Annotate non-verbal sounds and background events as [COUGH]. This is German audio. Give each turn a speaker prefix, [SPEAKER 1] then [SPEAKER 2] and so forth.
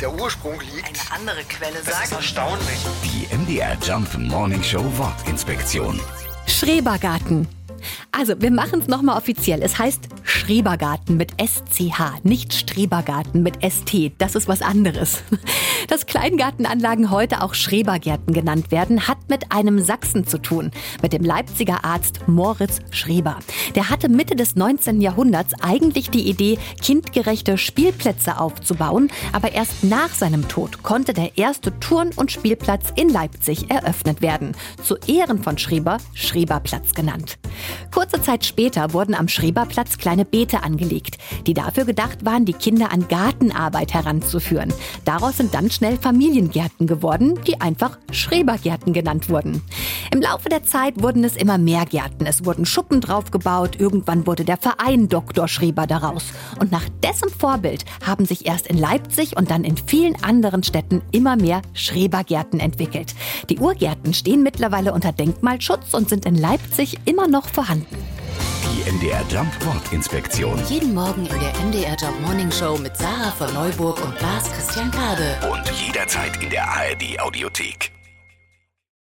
[SPEAKER 1] der Ursprung liegt.
[SPEAKER 2] Eine andere Quelle
[SPEAKER 1] Das ist
[SPEAKER 2] sagt.
[SPEAKER 1] erstaunlich.
[SPEAKER 3] Die MDR Jump Morning Show Wortinspektion.
[SPEAKER 4] Schrebergarten. Also, wir machen es nochmal offiziell. Es heißt Schrebergarten mit SCH, nicht Strebergarten mit ST. Das ist was anderes. [LAUGHS] Dass Kleingartenanlagen heute auch Schrebergärten genannt werden, hat mit einem Sachsen zu tun, mit dem Leipziger Arzt Moritz Schreber. Der hatte Mitte des 19. Jahrhunderts eigentlich die Idee, kindgerechte Spielplätze aufzubauen, aber erst nach seinem Tod konnte der erste Turn- und Spielplatz in Leipzig eröffnet werden. Zu Ehren von Schreber Schreberplatz genannt. Kurze Zeit später wurden am Schreberplatz kleine Beete angelegt, die dafür gedacht waren, die Kinder an Gartenarbeit heranzuführen. Daraus sind dann schnell Familiengärten geworden, die einfach Schrebergärten genannt wurden. Im Laufe der Zeit wurden es immer mehr Gärten. Es wurden Schuppen draufgebaut. Irgendwann wurde der Verein Dr. Schreber daraus. Und nach dessen Vorbild haben sich erst in Leipzig und dann in vielen anderen Städten immer mehr Schrebergärten entwickelt. Die Urgärten stehen mittlerweile unter Denkmalschutz und sind in Leipzig immer noch vorhanden.
[SPEAKER 3] Die MDR Jump Wortinspektion.
[SPEAKER 2] Jeden Morgen in der MDR Job Morning Show mit Sarah von Neuburg und Lars Christian Kade.
[SPEAKER 3] Und jederzeit in der ARD Audiothek.